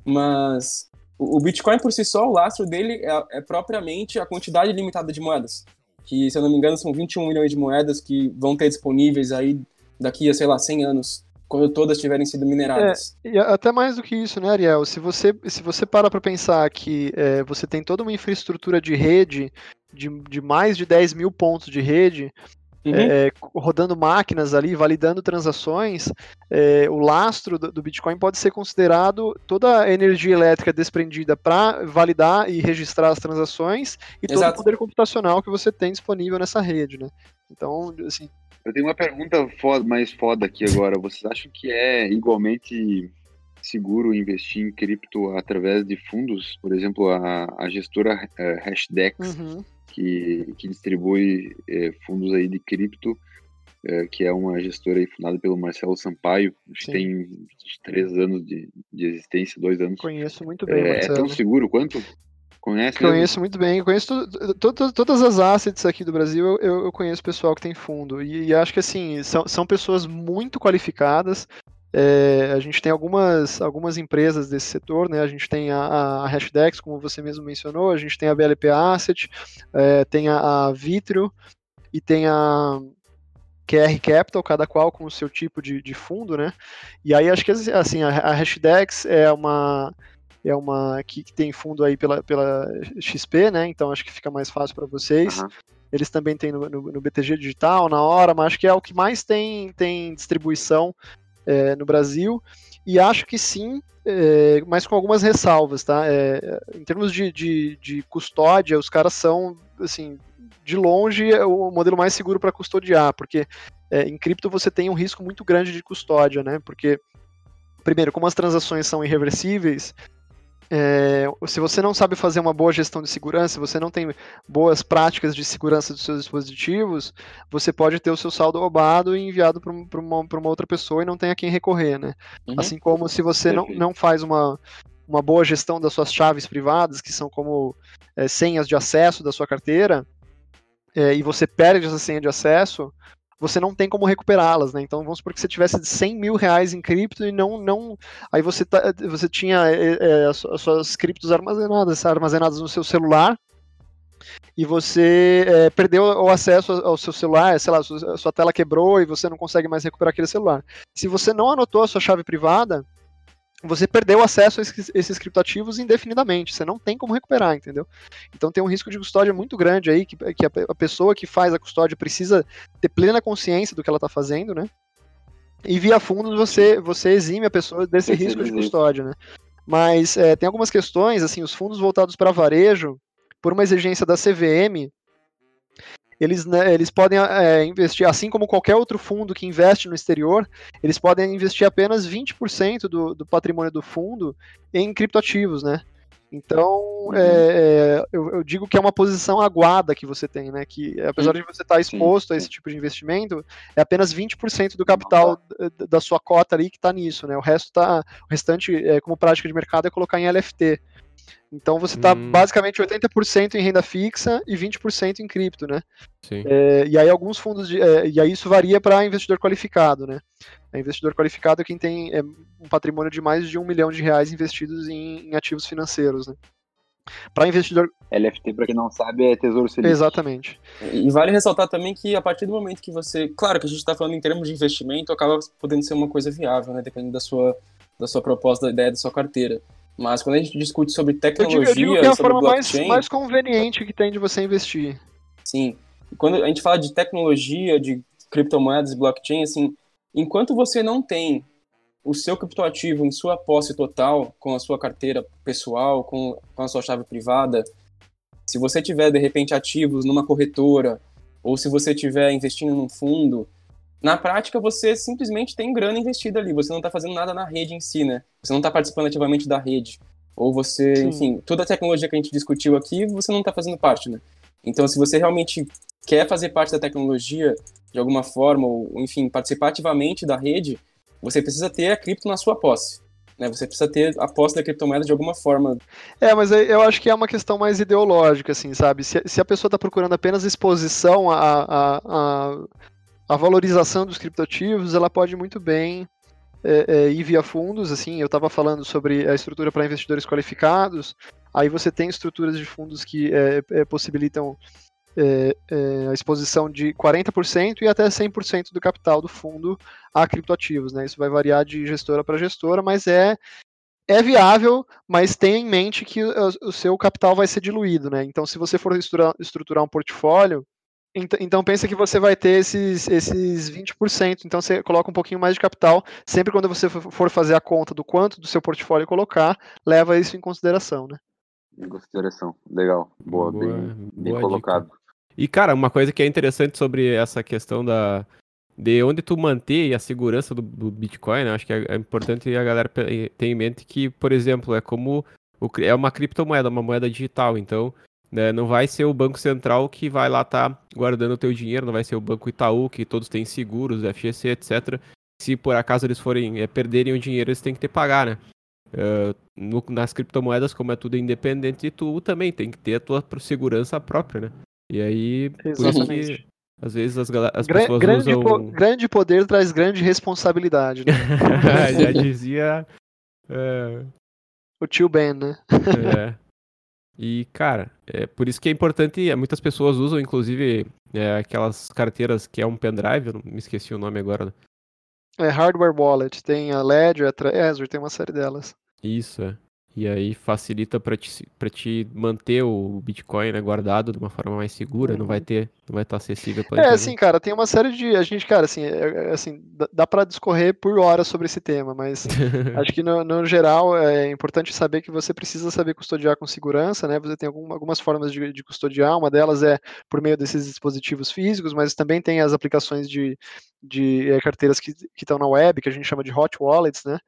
Mas o, Bitcoin por si só, o lastro dele é, é, propriamente a quantidade limitada de moedas. Que, se eu não me engano, são 21 milhões de moedas que vão ter disponíveis aí daqui a, sei lá, 100 anos quando todas tiverem sido mineradas. É, e até mais do que isso, né, Ariel? Se você, se você para para pensar que é, você tem toda uma infraestrutura de rede de, de mais de 10 mil pontos de rede, Uhum. É, rodando máquinas ali, validando transações, é, o lastro do, do, Bitcoin pode ser considerado toda a energia elétrica desprendida para validar e registrar as transações e Exato. todo o poder computacional que você tem disponível nessa rede, né? Então, assim, eu tenho uma pergunta foda, mais foda aqui agora. Vocês acham que é igualmente seguro investir em cripto através de fundos? Por exemplo, a, a gestora uh, Hashdex, uhum. Que, que distribui uh, fundos aí de cripto, uh, que é uma gestora aí fundada pelo Marcelo Sampaio, que tem três anos de, de existência, dois anos. Conheço muito bem, É, é tão seguro quanto? Conhece? Conheço muito bem. Conheço todas as assets aqui do Brasil. Eu, eu conheço pessoal que tem fundo. E, e, acho que assim, são, são pessoas muito qualificadas. É, a gente tem algumas, algumas empresas desse setor, né? A gente tem a, a Hashdex, como você mesmo mencionou, a gente tem a BLP Asset, é, tem a, a Vitrio e tem a QR Capital, cada qual com o seu tipo de, de fundo, né? E aí acho que assim, a, a Hashdex é uma é uma que, tem fundo aí pela, pela XP, né? Então acho que fica mais fácil para vocês. Uhum. Eles também têm no, no, no, BTG Digital, na hora, mas acho que é o que mais tem, tem distribuição é, no Brasil. E acho que sim, é, mas com algumas ressalvas, tá? É, em termos de, de, de, custódia, os caras são, assim, de longe é o modelo mais seguro para custodiar, porque é, em cripto você tem um risco muito grande de custódia, né? Porque, primeiro, como as transações são irreversíveis, é, se você não sabe fazer uma boa gestão de segurança, se você não tem boas práticas de segurança dos seus dispositivos, você pode ter o seu saldo roubado e enviado para uma, uma, outra pessoa e não tem a quem recorrer, né? Uhum. Assim como se você não, não faz uma, uma boa gestão das suas chaves privadas, que são como é, senhas de acesso da sua carteira, é, e você perde essa senha de acesso, você não tem como recuperá-las, né? Então vamos supor que você tivesse 100 mil reais em cripto e não, não, aí você, tá, você tinha é, as, suas criptos armazenadas, armazenadas no seu celular e você é, perdeu o acesso ao seu celular, sei lá, a sua tela quebrou e você não consegue mais recuperar aquele celular. Se você não anotou a sua chave privada, você perdeu acesso a esses, esses criptoativos indefinidamente, você não tem como recuperar, entendeu? Então tem um risco de custódia muito grande aí, que, que a, a, pessoa que faz a custódia precisa ter plena consciência do que ela está fazendo, né? E via fundos você, você exime a pessoa desse risco de custódia, né? Mas é, tem algumas questões, assim, os fundos voltados para varejo, por uma exigência da CVM, eles, né, eles podem é, investir, assim como qualquer outro fundo que investe no exterior, eles podem investir apenas 20% do, do patrimônio do fundo em criptoativos, né? Então, uhum. é, é, eu, eu, digo que é uma posição aguada que você tem, né? Que apesar de você estar exposto sim, sim. a esse tipo de investimento, é apenas 20% do capital da sua cota ali que está nisso, né? O resto tá, o restante, é, como prática de mercado, é colocar em LFT. Então você está hum. basicamente 80% em renda fixa e 20% em cripto, né? É, e aí alguns fundos de, é, e aí isso varia para investidor qualificado, né? É investidor qualificado é quem tem é, um patrimônio de mais de um milhão de reais investidos em, em ativos financeiros, né? Para investidor. LFT, para quem não sabe, é Tesouro Selic. Exatamente. E vale ressaltar também que a partir do momento que você. Claro que a gente está falando em termos de investimento, acaba podendo ser uma coisa viável, né? Dependendo da sua, da sua proposta, da ideia da sua carteira. Mas quando a gente discute sobre tecnologia. Eu digo, eu digo que é a forma mais, mais conveniente que tem de você investir. Sim. Quando a gente fala de tecnologia, de criptomoedas, blockchain, assim, enquanto você não tem o seu criptoativo em sua posse total, com a sua carteira pessoal, com, com a sua chave privada, se você tiver de repente ativos numa corretora, ou se você estiver investindo num fundo, na prática você simplesmente tem grana investida ali, você não está fazendo nada na rede em si, né? Você não está participando ativamente da rede. Ou você, Sim. enfim, toda a tecnologia que a gente discutiu aqui, você não está fazendo parte, né? Então, se você realmente quer fazer parte da tecnologia de alguma forma, ou enfim, participar ativamente da rede, você precisa ter a cripto na sua posse. Né? Você precisa ter a posse da criptomoeda de alguma forma. É, mas eu acho que é uma questão mais ideológica, assim, sabe? Se, se a pessoa está procurando apenas exposição à, à, à, à, valorização dos criptoativos, ela pode muito bem é, é, ir via fundos, assim, eu estava falando sobre a estrutura para investidores qualificados, aí você tem estruturas de fundos que é, é possibilitam é, é, a exposição de 40% e até 100% do capital do fundo a criptoativos. Né? Isso vai variar de gestora para gestora, mas é, é viável, mas tenha em mente que o, seu capital vai ser diluído. Né? Então, se você for estruturar um portfólio, então, então pensa que você vai ter esses, esses 20%, então você coloca um pouquinho mais de capital, sempre quando você for fazer a conta do quanto do seu portfólio colocar, leva isso em consideração, né? Em consideração, legal, boa, boa bem, bem boa colocado. Dica. E, cara, uma coisa que é interessante sobre essa questão da de onde tu manter a segurança do, do Bitcoin, né? acho que é, é, importante a galera ter em mente que, por exemplo, é como o, é uma criptomoeda, uma moeda digital, então né, não vai ser o Banco Central que vai lá estar tá guardando o teu dinheiro, não vai ser o Banco Itaú, que todos têm seguros, FGC, etc. Se por acaso eles forem é, perderem o dinheiro, eles têm que ter que pagar, né? Uh, no, nas criptomoedas, como é tudo independente, tu também tem que ter a tua segurança própria, né? E aí, Exatamente. por isso que às vezes as, as Gra pessoas grande usam... Po grande poder traz grande responsabilidade, né? Já dizia... É... O tio Ben, né? é. E, cara, é por isso que é importante, muitas pessoas usam, inclusive, é, aquelas carteiras que é um pendrive, eu não me esqueci o nome agora. Né? É hardware wallet, tem a Ledger, a Trezor, tem uma série delas. Isso, é. E aí facilita para te, pra te manter o Bitcoin né, guardado de uma forma mais segura, não vai uhum. ter, não vai estar acessível para É, assim, cara, tem uma série de. A gente, cara, assim, é, é assim dá para discorrer por horas sobre esse tema, mas acho que no, no, geral é importante saber que você precisa saber custodiar com segurança, né? Você tem algum, algumas formas de, de custodiar, uma delas é por meio desses dispositivos físicos, mas também tem as aplicações de, de é, carteiras que estão na web, que a gente chama de hot wallets, né?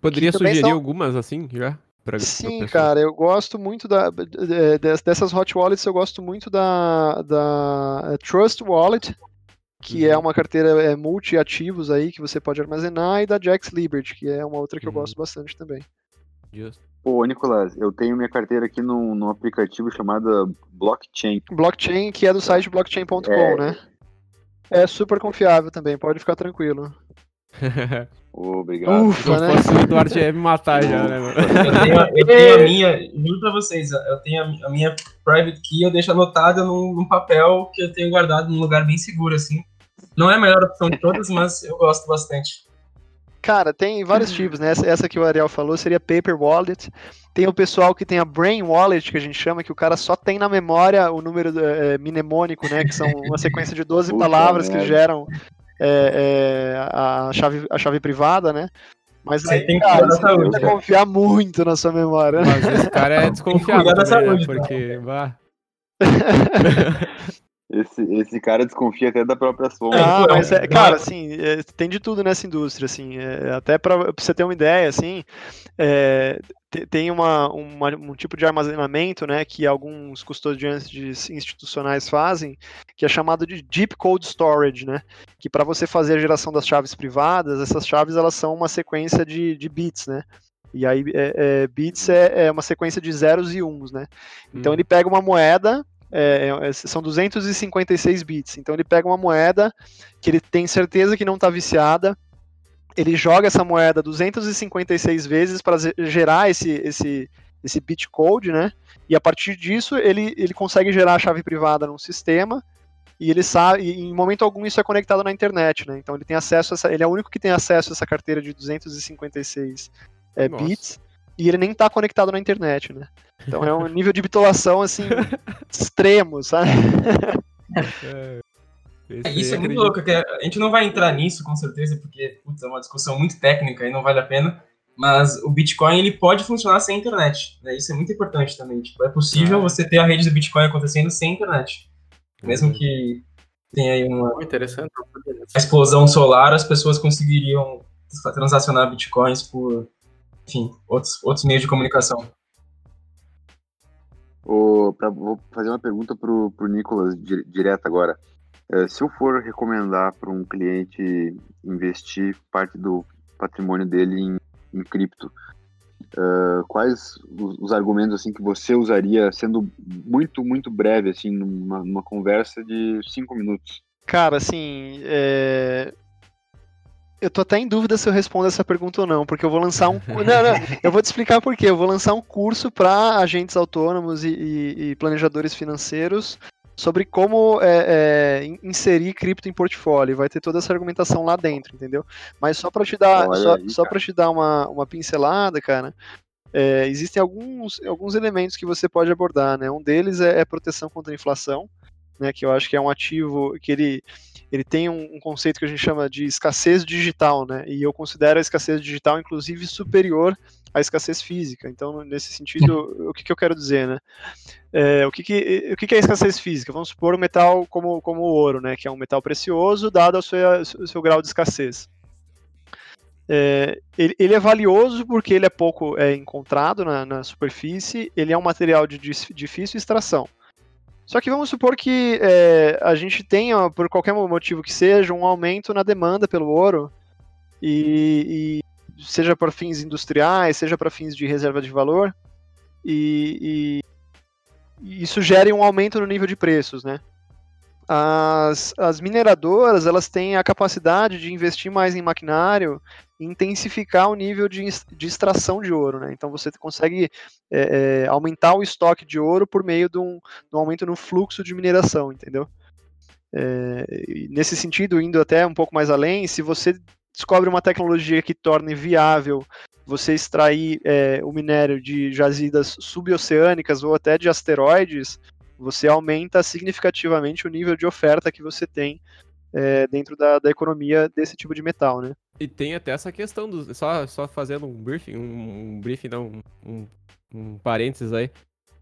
Poderia sugerir são... algumas assim já? Pra, Sim, pra cara, eu gosto muito da, dessas hot wallets, eu gosto muito da, da é, Trust Wallet, que é uhum. é uma carteira é, multi-ativos aí que você pode armazenar, e da Jax Liberty, que é uma outra que uhum. eu gosto bastante também. Just. Pô, Nicolas, eu tenho minha carteira aqui num, num aplicativo chamado Blockchain. Blockchain, que é do site blockchain.com, é... né? É super confiável também, pode ficar tranquilo. Obrigado. Ufa, né? Se o Eduardo ia me matar já, né, mano? Eu tenho, eu tenho a minha, juro pra vocês, eu tenho a, minha private key, eu deixo anotada num, num, papel que eu tenho guardado num lugar bem seguro, assim. Não é a melhor opção de todas, mas eu gosto bastante. Cara, tem vários tipos, né? Essa, essa que o Ariel falou seria Paper Wallet. Tem o pessoal que tem a Brain Wallet, que a gente chama, que o cara só tem na memória o número é, mnemônico, né? Que são uma sequência de 12 palavras que geram é, é, a, chave, a chave privada, né? Mas você aí, tem que cara, você tem que confiar muito na sua memória. Mas esse cara é desconfiado, né? porque... Bah. Esse, esse cara desconfia até da própria sombra. Ah, mas, é, cara, assim, é, tem de tudo nessa indústria, assim, é, até para você ter uma ideia, assim, é, tem uma, uma, um tipo de armazenamento, né, que alguns custodiantes institucionais fazem, que é chamado de Deep Code Storage, né, que para você fazer a geração das chaves privadas, essas chaves, elas são uma sequência de, de bits, né, e aí, é, é, bits é, é, uma sequência de zeros e uns, né? Então hum. ele pega uma moeda é, é, são 256 bits. Então ele pega uma moeda que ele tem certeza que não está viciada, ele joga essa moeda 256 vezes para gerar esse, esse, esse bitcode, né? E a partir disso ele, ele consegue gerar a chave privada num sistema e ele sabe, e em momento algum isso é conectado na internet, né? Então ele tem acesso a essa, ele é o único que tem acesso a essa carteira de 256 é, bits e ele nem está conectado na internet, né? Então é um nível de bitolação assim extremo, sabe? É, é isso é muito louco, que a gente não vai entrar nisso com certeza, porque putz, é uma discussão muito técnica e não vale a pena. Mas o Bitcoin ele pode funcionar sem internet. Né? Isso é muito importante também. Tipo, é possível ah. você ter a rede do Bitcoin acontecendo sem internet. Mesmo que tenha aí uma, interessante. uma explosão solar, as pessoas conseguiriam transacionar bitcoins por, enfim, outros, outros meios de comunicação. O, pra, vou fazer uma pergunta pro, pro Nicolas direto agora. É, se eu for recomendar para um cliente investir parte do patrimônio dele em, em cripto, uh, quais os, os, argumentos assim que você usaria, sendo muito muito breve assim, numa, numa conversa de cinco minutos? Cara, assim, é eu tô até em dúvida se eu respondo essa pergunta ou não, porque eu vou lançar um. não, não, eu vou te explicar por quê. Eu vou lançar um curso para agentes autônomos e, e, e, planejadores financeiros sobre como é, é, inserir cripto em portfólio. Vai ter toda essa argumentação lá dentro, entendeu? Mas só para te dar, só, só para te dar uma, uma pincelada, cara. É, existem alguns, alguns elementos que você pode abordar, né? Um deles é, é proteção contra a inflação, né? Que eu acho que é um ativo que ele ele tem um, um, conceito que a gente chama de escassez digital, né? E eu considero a escassez digital, inclusive, superior à escassez física. Então, nesse sentido, o que, que eu quero dizer, né? É, o que, que, o que, que é escassez física? Vamos supor um metal como, como o ouro, né? Que é um metal precioso, dado o seu, seu grau de escassez. É, ele, ele, é valioso porque ele é pouco é, encontrado na, na superfície, ele é um material de difícil extração. Só que vamos supor que é, a gente tenha, por qualquer motivo que seja, um aumento na demanda pelo ouro, e, e seja para fins industriais, seja para fins de reserva de valor, e, e, isso gere um aumento no nível de preços, né? As, as mineradoras elas têm a capacidade de investir mais em maquinário intensificar o nível de, de extração de ouro, né? Então você consegue é, é, aumentar o estoque de ouro por meio de um, de um aumento no fluxo de mineração, entendeu? É, nesse sentido, indo até um pouco mais além, se você descobre uma tecnologia que torne viável você extrair é, o minério de jazidas suboceânicas ou até de asteroides, você aumenta significativamente o nível de oferta que você tem é, dentro da, da economia desse tipo de metal, né? E tem até essa questão do. Só, só fazendo um briefing, um, um briefing, não, um, um parênteses aí.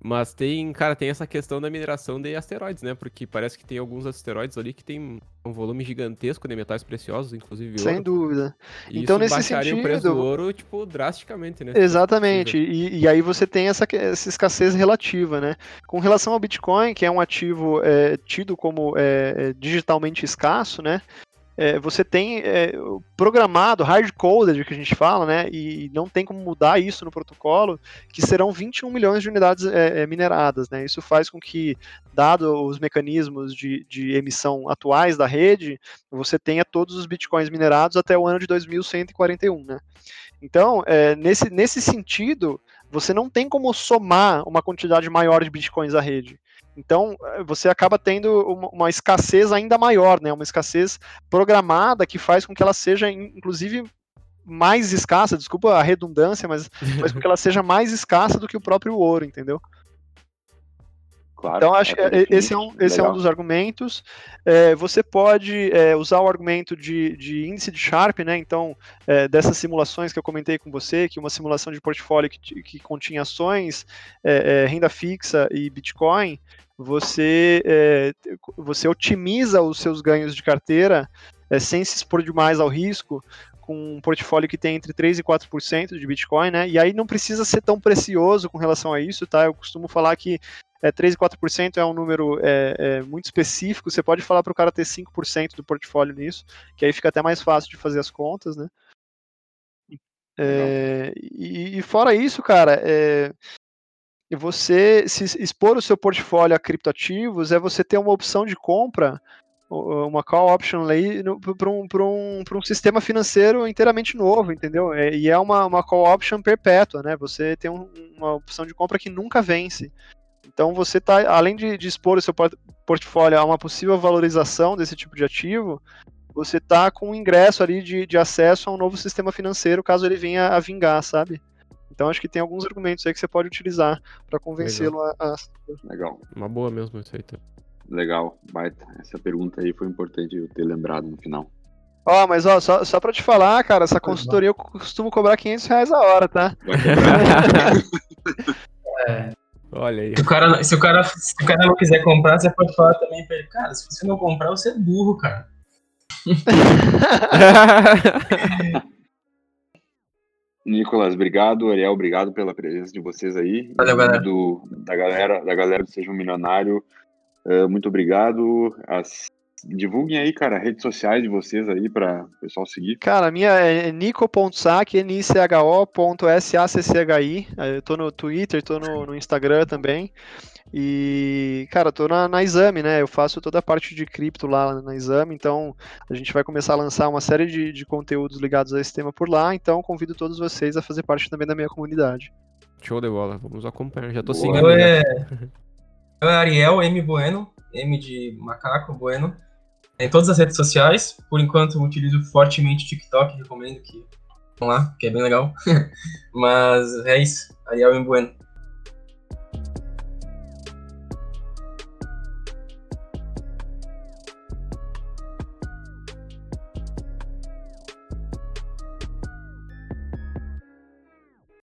Mas tem, cara, tem essa questão da mineração de asteroides, né? Porque parece que tem alguns asteroides ali que tem um volume gigantesco de metais preciosos, inclusive Sem ouro. dúvida. E então, nesse sentido. o preço do ouro, tipo, drasticamente, né? Exatamente. E, e, aí você tem essa, essa escassez relativa, né? Com relação ao Bitcoin, que é um ativo é, tido como é digitalmente escasso, né? É, você tem é, programado, hard-coded, que a gente fala, né, e não tem como mudar isso no protocolo, que serão 21 milhões de unidades é, é, mineradas. Né, isso faz com que, dado os mecanismos de, de emissão atuais da rede, você tenha todos os bitcoins minerados até o ano de 2141. Né. Então, é, nesse, nesse sentido, você não tem como somar uma quantidade maior de bitcoins à rede. Então, eh, você acaba tendo uma, uma, escassez ainda maior, né? Uma escassez programada que faz com que ela seja, inclusive, mais escassa, desculpa a redundância, mas faz com que ela seja mais escassa do que o próprio ouro, entendeu? Claro. Então, acho que é, é- esse é um, esse é um dos argumentos. É, você pode é, usar o argumento de, de índice de Sharpe, né? Então, é, dessas simulações que eu comentei com você, que uma simulação de portfólio que, que continha ações, é, é, renda fixa e Bitcoin, você, é, você otimiza os seus ganhos de carteira é, sem se expor demais ao risco, com um portfólio que tem entre 3% e 4% de Bitcoin, né? E aí não precisa ser tão precioso com relação a isso, tá? Eu costumo falar que é, 3 e 4% é um número é, é, muito específico, você pode falar para o cara ter 5% do portfólio nisso, que aí fica até mais fácil de fazer as contas, né? É, e, e fora isso, cara, é, você se expor o seu portfólio a criptoativos é você ter uma opção de compra, uma call option aí para um, pra um, pra um sistema financeiro inteiramente novo, entendeu? É, e é uma, uma call option perpétua, né? Você tem um- uma opção de compra que nunca vence. Então você tá, além de, de expor o seu port- portfólio a uma possível valorização desse tipo de ativo, você tá com um ingresso ali de, de acesso a um novo sistema financeiro, caso ele venha a vingar, sabe? Então acho que tem alguns argumentos aí que você pode utilizar para convencê-lo a, a- Legal, Uma boa mesmo isso aí. legal. Baita. Essa pergunta aí foi importante eu ter lembrado no final. Ó, mas ó, só, só pra te falar, cara, essa consultoria eu costumo cobrar 500 reais a hora, tá? Vai cobrar? Olha aí. Se o, cara, se, o cara, se o cara não quiser comprar, você pode falar também pra ele, cara, se você não comprar, você é burro, cara. Nicolas, obrigado. Ariel, obrigado pela presença de vocês aí. Valeu, galera. Do, da galera, da galera do Seja um Milionário. eh, muito obrigado. As- divulguem aí, cara, redes sociais de vocês aí para o pessoal seguir. Cara, a minha é nico.sac, N-I-C-H-O.S-A-C-C-H-I. Eu tô no Twitter, tô no, no Instagram também. E, cara, tô na, na Exame, né? Eu faço toda a parte de cripto lá na Exame, então a gente vai começar a lançar uma série de, de conteúdos ligados a esse tema por lá, então convido todos vocês a fazer parte também da minha comunidade. Show de bola. Vamos acompanhar. Já tô Boa. seguindo. Eu já. é, eu é Ariel M Bueno, M de macaco Bueno, em todas as redes sociais. Por enquanto, eu utilizo fortemente o TikTok, recomendo que vão lá, que é bem legal. Mas é isso, Ariel Bueno.